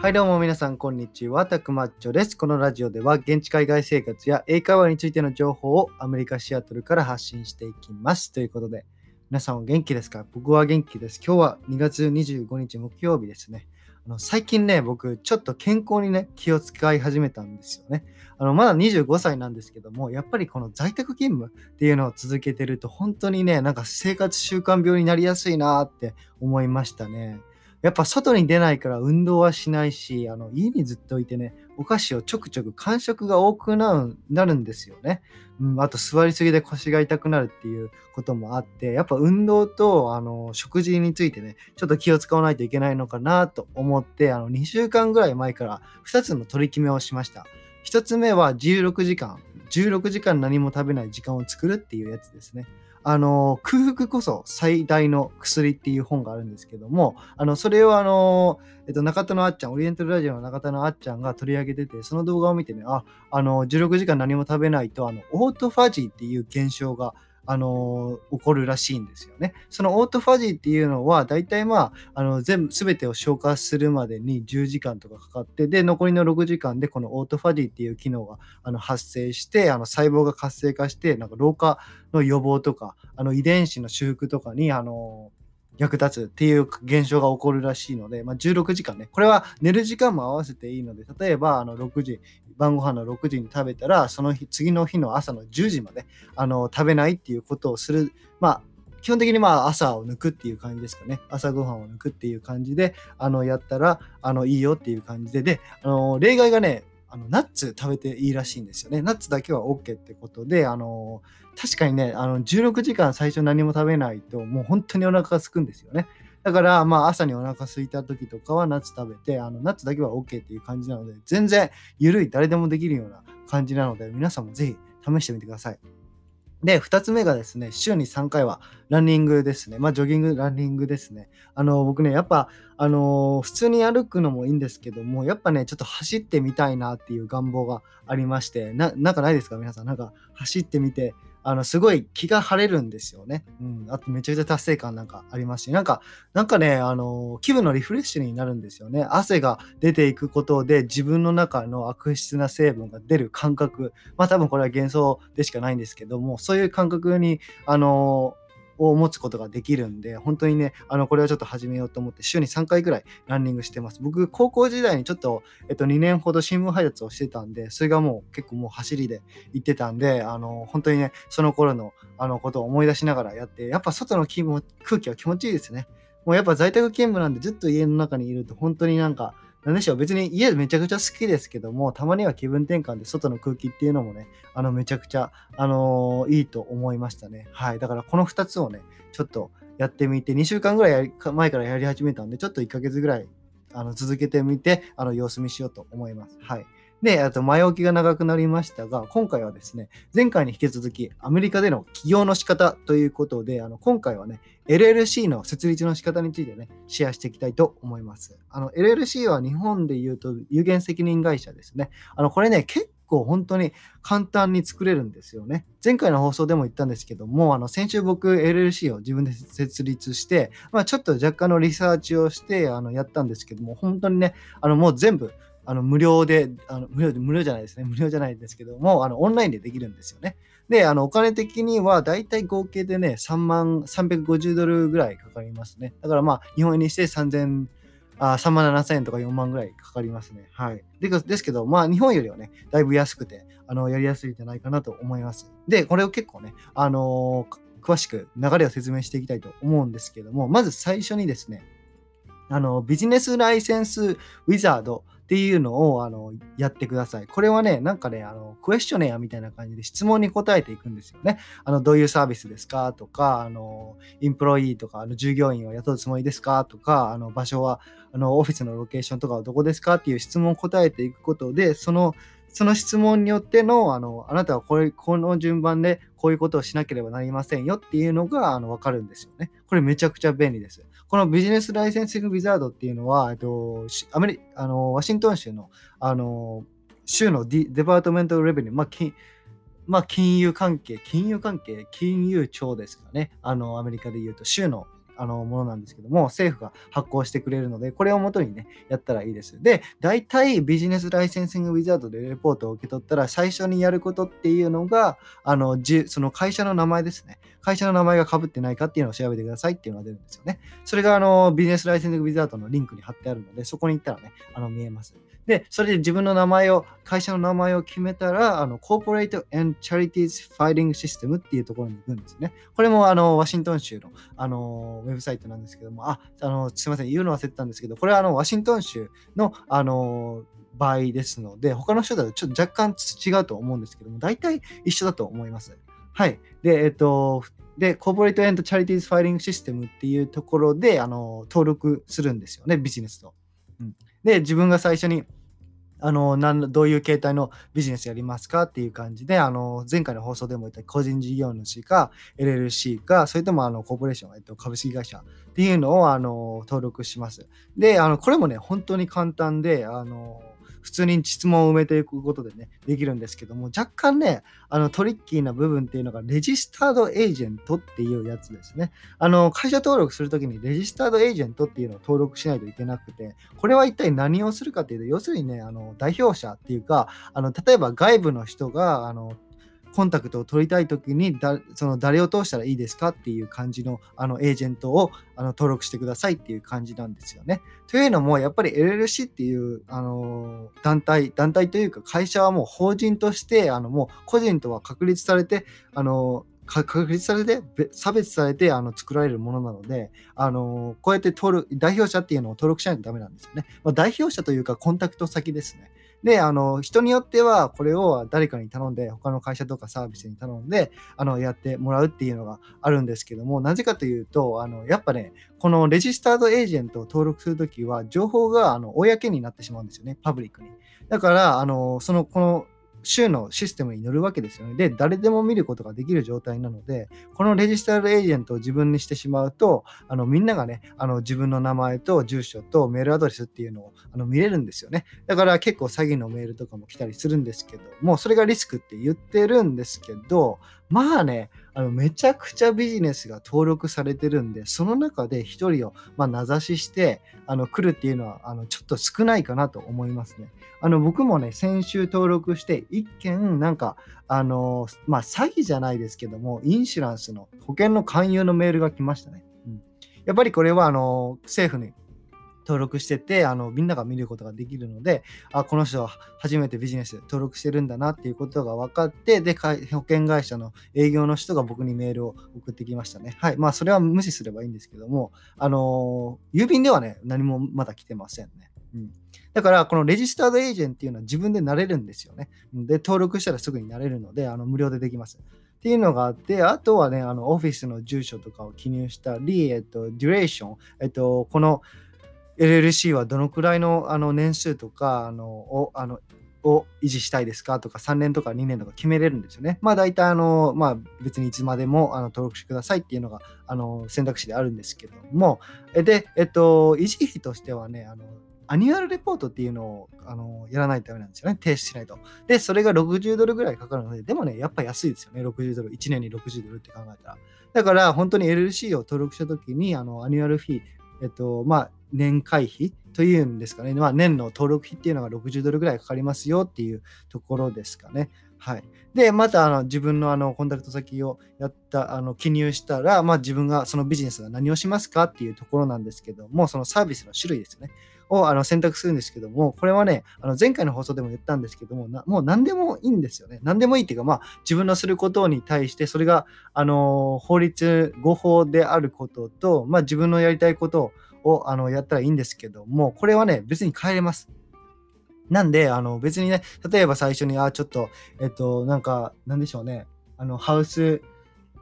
はいどうも皆さんこんにちは、たくまっちょです。このラジオでは現地海外生活や英会話についての情報をアメリカ・シアトルから発信していきます。ということで、皆さんお元気ですか？僕は元気です。今日は2月25日木曜日ですね。あの最近ね、僕ちょっと健康にね、気を使い始めたんですよね。あのまだ25歳なんですけども、やっぱりこの在宅勤務っていうのを続けてると本当にね、なんか生活習慣病になりやすいなって思いましたね。やっぱ外に出ないから運動はしないし、あの家にずっといてね、お菓子をちょくちょく間食が多くなるんですよね、うん。あと座りすぎで腰が痛くなるっていうこともあって、やっぱ運動とあの食事についてね、ちょっと気を使わないといけないのかなと思って、あの2週間ぐらい前から2つの取り決めをしました。1つ目は16時間。16時間何も食べない時間を作るっていうやつですね。あの、空腹こそ最大の薬っていう本があるんですけども、あの、それをあの、えっと、中田のあっちゃん、オリエンタルラジオの中田のあっちゃんが取り上げてて、その動画を見てね、あ、あの、16時間何も食べないと、あの、オートファジーっていう現象があの起こるらしいんですよね。そのオートファジーっていうのは、大体まあ、あの全部、すべてを消化するまでに10時間とかかかって、で、残りの6時間でこのオートファジーっていう機能があの発生して、あの細胞が活性化して、なんか老化の予防とか、あの遺伝子の修復とかに、あの役立つっていう現象が起こるらしいので、まあ、16時間ね、これは寝る時間も合わせていいので、例えばあの6時、晩ご飯の6時に食べたら、その日、次の日の朝の10時まであの食べないっていうことをする、まあ、基本的にまあ朝を抜くっていう感じですかね。朝ごはんを抜くっていう感じで、あの、やったら、あの、いいよっていう感じで、で、あの、例外がね、あのナッツ食べていいらしいんですよね。ナッツだけは OK ってことで、あの確かにね、あの16時間最初何も食べないと、もう本当にお腹が空くんですよね。だから、まあ、朝にお腹空いた時とかはナッツ食べて、あのナッツだけは OK っていう感じなので、全然緩い、誰でもできるような感じなので、皆さんもぜひ試してみてください。で、2つ目がですね、週に3回はランニングですね。まあ、ジョギング、ランニングですね。あの、僕ね、やっぱ、あの、普通に歩くのもいいんですけども、やっぱね、ちょっと走ってみたいなっていう願望がありまして、な、なんかないですか？皆さん。なんか、走ってみて、あの、すごい気が晴れるんですよね。うん。あとめちゃくちゃ達成感なんかありますし、なんか、なんかね、あの、気分のリフレッシュになるんですよね。汗が出ていくことで自分の中の悪質な成分が出る感覚。まあ多分これは幻想でしかないんですけども、そういう感覚に、あの、を持つことができるんで、本当にね、あの、これはちょっと始めようと思って、週に3回ぐらいランニングしてます。僕、高校時代にちょっと、えっと、2年ほど新聞配達をしてたんで、それがもう結構もう走りで行ってたんで、あの、本当にね、その頃の、あの、ことを思い出しながらやって、やっぱ外の気も空気は気持ちいいですね。もうやっぱ在宅勤務なんでずっと家の中にいると本当になんか何でしょう、別に家めちゃくちゃ好きですけども、たまには気分転換で外の空気っていうのもね、あの、めちゃくちゃ、あのー、いいと思いましたね。はい。だからこの2つをね、ちょっとやってみて、2週間ぐらい前からやり始めたんで、ちょっと1ヶ月ぐらい、あの、続けてみて、あの、様子見しようと思います。はい。で、あと前置きが長くなりましたが、今回はですね、前回に引き続き、アメリカでの起業の仕方ということで、あの今回はね、LLC の設立の仕方についてね、シェアしていきたいと思います。あの、LLC は日本で言うと有限責任会社ですね。あの、これね、結構本当に簡単に作れるんですよね。前回の放送でも言ったんですけども、あの先週僕 LLC を自分で設立して、まあ、ちょっと若干のリサーチをしてあのやったんですけども、本当にね、あのもう全部あの無料であの無料で、無料じゃないですね。無料じゃないですけども、あのオンラインでできるんですよね。で、あのお金的にはだいたい合計でね、3万350ドルぐらいかかりますね。だからまあ、日本円にして3000あ3万7000円とか4万ぐらいかかりますね。はい。でですけど、まあ、日本よりはね、だいぶ安くて、あの、やりやすいんじゃないかなと思います。で、これを結構ね、あのー、詳しく流れを説明していきたいと思うんですけども、まず最初にですね、あの、ビジネスライセンスウィザードっていうのをあのやってください。これはね、なんかね、あのクエスチョネアみたいな感じで質問に答えていくんですよね。あのどういうサービスですか？とか、あのインプロイーとか、あの従業員を雇うつもりですか？とか、あの場所は、あのオフィスのロケーションとかはどこですか？っていう質問を答えていくことで、そのその質問によっての、あの、あなたはこれ、この順番でこういうことをしなければなりませんよっていうのが、あの、わかるんですよね。これめちゃくちゃ便利です。このビジネスライセンシング・ウィザードっていうのは、えっと、アメリあのワシントン州の、あの、州のデデパートメントレベニュー、まあ、金まあ、金融関係、金融関係、金融庁ですかね。あの、アメリカで言うと、州のあのものなんですけども、政府が発行してくれるので、これをもとにね、やったらいいです。で、大体ビジネスライセンシングウィザードでレポートを受け取ったら、最初にやることっていうのが、あの、じその会社の名前ですね。会社の名前が被ってないかっていうのを調べてくださいっていうのが出るんですよね。それがあのビジネスライセンシングウィザードのリンクに貼ってあるので、そこに行ったらね、あの見えます。で、それで自分の名前を、会社の名前を決めたら、あの、Corporate and Charities Filing System っていうところに行くんですね。これも、あの、ワシントン州の、あの、ウェブサイトなんですけども、あ、あの、すいません、言うの忘れてたんですけど、これは、あの、ワシントン州の、あの、場合ですので、他の人だとちょっと若干違うと思うんですけども、大体一緒だと思います。はい。で、えっと、で、コーポレートエンドチャリティーズファイリングシステムっていうところで、あの、登録するんですよね、ビジネスと。うん、で、自分が最初に、あの、なんどういう形態のビジネスやりますかっていう感じで、あの、前回の放送でも言った個人事業主か、LLC か、それともあの、コーポレーション、えっと、株式会社っていうのを、あの、登録します。で、あの、これもね、本当に簡単で、あの、普通に質問を埋めていくことでね、できるんですけども、若干ね、あのトリッキーな部分っていうのが、レジスタードエージェントっていうやつですね。あの、会社登録するときにレジスタードエージェントっていうのを登録しないといけなくて、これは一体何をするかっていうと、要するにね、あの代表者っていうか、あの例えば外部の人が、あのコンタクトを取りたいときにだその誰を通したらいいですかっていう感じのあのエージェントをあの登録してくださいっていう感じなんですよね。というのもやっぱり LLC っていうあの団体団体というか会社はもう法人としてあのもう個人とは確立されてあの確立されて差別されてあの作られるものなので、あのこうやって登録代表者っていうのを登録しないとダメなんですよね。まあ、代表者というかコンタクト先ですね。で、あの、人によっては、これを誰かに頼んで、他の会社とかサービスに頼んで、あの、やってもらうっていうのがあるんですけども、なぜかというと、あの、やっぱね、このレジスタードエージェントを登録するときは、情報が、あの、公になってしまうんですよね、パブリックに。だから、あの、その、この、州のシステムに乗るわけですよね。で、誰でも見ることができる状態なので、このレジスタルエージェントを自分にしてしまうと、あのみんながね、あの自分の名前と住所とメールアドレスっていうのをあの見れるんですよね。だから結構詐欺のメールとかも来たりするんですけど、もうそれがリスクって言ってるんですけど、まあね、あのめちゃくちゃビジネスが登録されてるんで、その中で1人を、まあ、名指ししてあの来るっていうのはあのちょっと少ないかなと思いますね。あの僕もね、先週登録して、一件なんか、あのまあ、詐欺じゃないですけども、インシュランスの保険の勧誘のメールが来ましたね。うん、やっぱりこれはあの政府に登録しててあのみんなが見ることができるのであこの人は初めてビジネス登録してるんだなっていうことが分かってで保険会社の営業の人が僕にメールを送ってきましたね。はい。まあそれは無視すればいいんですけどもあの郵便ではね何もまだ来てませんね、うん、だからこのレジスタードエージェントっていうのは自分でなれるんですよね。で登録したらすぐになれるのであの無料でできます。っていうのがあって、あとはね、あのオフィスの住所とかを記入したり、えっと、デュレーション、えっと、この LLC はどのくらいのあの年数とかあのをあのを維持したいですか？とか3年とか2年とか決めれるんですよね。まあ大体あの、まあ、別にいつまでもあの登録してくださいっていうのがあの選択肢であるんですけども、で、えっと、維持費としてはね、あの annual report っていうのをあのやらないとダメなんですよね。提出しないと。で、それが60ドルぐらいかかるので、でもね、やっぱ安いですよね。60ドル。1年に60ドルって考えたら。だから、本当に LLC を登録したときに、あの annual fee、えっと、まあ、年会費というんですかね、まあ、年の登録費っていうのが60ドルぐらいかかりますよっていうところですかね。はい、で、またあの自分のあのコンタクト先をやったあの記入したら、まあ、自分がそのビジネスが何をしますかっていうところなんですけども、そのサービスの種類ですね。をあの選択するんですけども、これはね、あの前回の放送でも言ったんですけども、もう何でもいいんですよね。何でもいいっていうか、まあ、自分のすることに対して、それが、あの法律、合法であることと、まあ、自分のやりたいことをあのやったらいいんですけども、これはね、別に変えれます。なんで、あの別にね、例えば最初に、あ、ちょっと、えっと、なんか、なんでしょうね、あの、ハウス、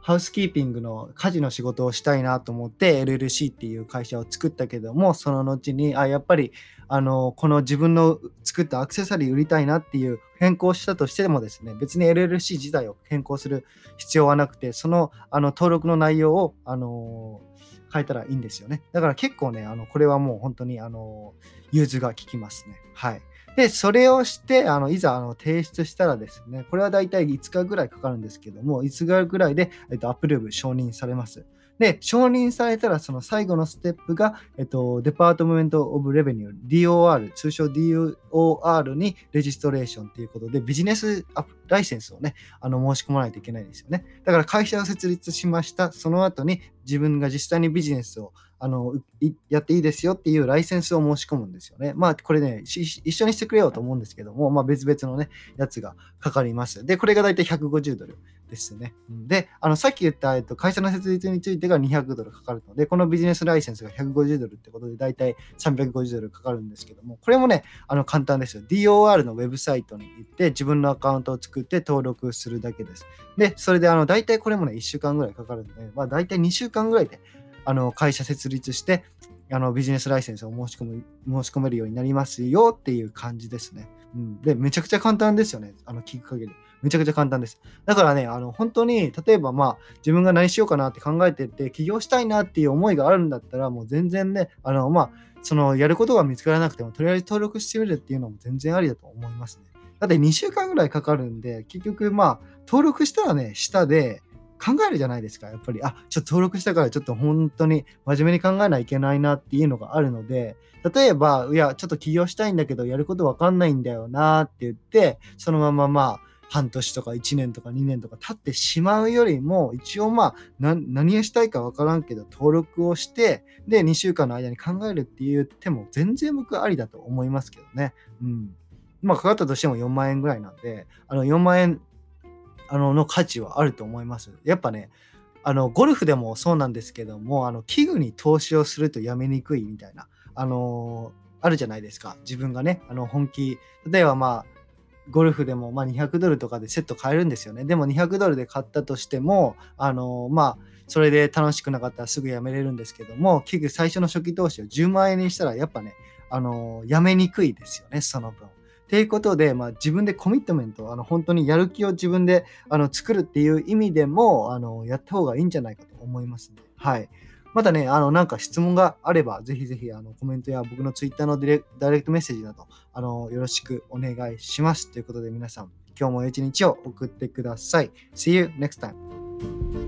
ハウスキーピングの家事の仕事をしたいなと思って LLC っていう会社を作ったけどもその後にあやっぱりあのこの自分の作ったアクセサリー売りたいなっていう変更したとしてもですね別に LLC 自体を変更する必要はなくてそのあの登録の内容をあの変えたらいいんですよね。だから結構ねあのこれはもう本当にあの融通が利きますね。はい。で、それをして、あのいざあの提出したらですね、これはだいたい5日ぐらいかかるんですけども、5日ぐらいで、えっと、アップルーブ承認されます。で、承認されたらその最後のステップが、えっと、デパートメント・オブ・レベニュー、DOR、通称 DOR にレジストレーションということで、ビジネスライセンスをね、あの申し込まないといけないんですよね。だから会社を設立しました。その後に自分が実際にビジネスをあのやっていいですよっていうライセンスを申し込むんですよね。まあ、これね、一緒にしてくれようと思うんですけども、まあ、別々のね、やつがかかります。で、これが大体150ドルですね。で、あのさっき言った、えっと、会社の設立についてが200ドルかかるので、このビジネスライセンスが150ドルってことで、大体350ドルかかるんですけども、これもね、あの簡単ですよ。DOR のウェブサイトに行って、自分のアカウントを作って登録するだけです。で、それで、あの、大体これもね、1週間ぐらいかかるので、まあ、大体2週間ぐらいで、あの会社設立して、あのビジネスライセンスを申し込む申し込めるようになりますよっていう感じですね。うん、で、めちゃくちゃ簡単ですよね。あの聞く限り。めちゃくちゃ簡単です。だからね、あの本当に、例えばまあ、自分が何しようかなって考えてて、起業したいなっていう思いがあるんだったら、もう全然ね、あのまあ、そのやることが見つからなくても、とりあえず登録してみるっていうのも全然ありだと思いますね。だって2週間ぐらいかかるんで、結局まあ、登録したらね、下で、考えるじゃないですか。やっぱり、あ、ちょっと登録したからちょっと本当に真面目に考えないといけないなっていうのがあるので、例えば、いや、ちょっと起業したいんだけど、やることわかんないんだよなって言って、そのまままあ、半年とか1年とか2年とか経ってしまうよりも、一応まあ、何をしたいかわからんけど、登録をして、で、2週間の間に考えるっていう手も全然僕ありだと思いますけどね。うん。まあ、かかったとしても4万円ぐらいなんで、あの、4万円あのの価値はあると思います。やっぱね、あのゴルフでもそうなんですけども、あの器具に投資をするとやめにくいみたいな、あの、あるじゃないですか。自分がね、あの本気、例えばまあ、ゴルフでもま200ドルとかでセット買えるんですよね。でも200ドルで買ったとしても、あの、まあ、それで楽しくなかったらすぐやめれるんですけども、器具最初の初期投資を10万円にしたら、やっぱね、あのー、やめにくいですよね、その分。っていうことで、まあ、自分でコミットメント、あの本当にやる気を自分であの作るっていう意味でもあのやった方がいいんじゃないかと思いますね。はい。またね、あのなんか質問があれば、ぜひぜひあのコメントや僕の Twitter のデダイレクトメッセージなどあのよろしくお願いします。ということで皆さん、今日も一日を送ってください。See you next time.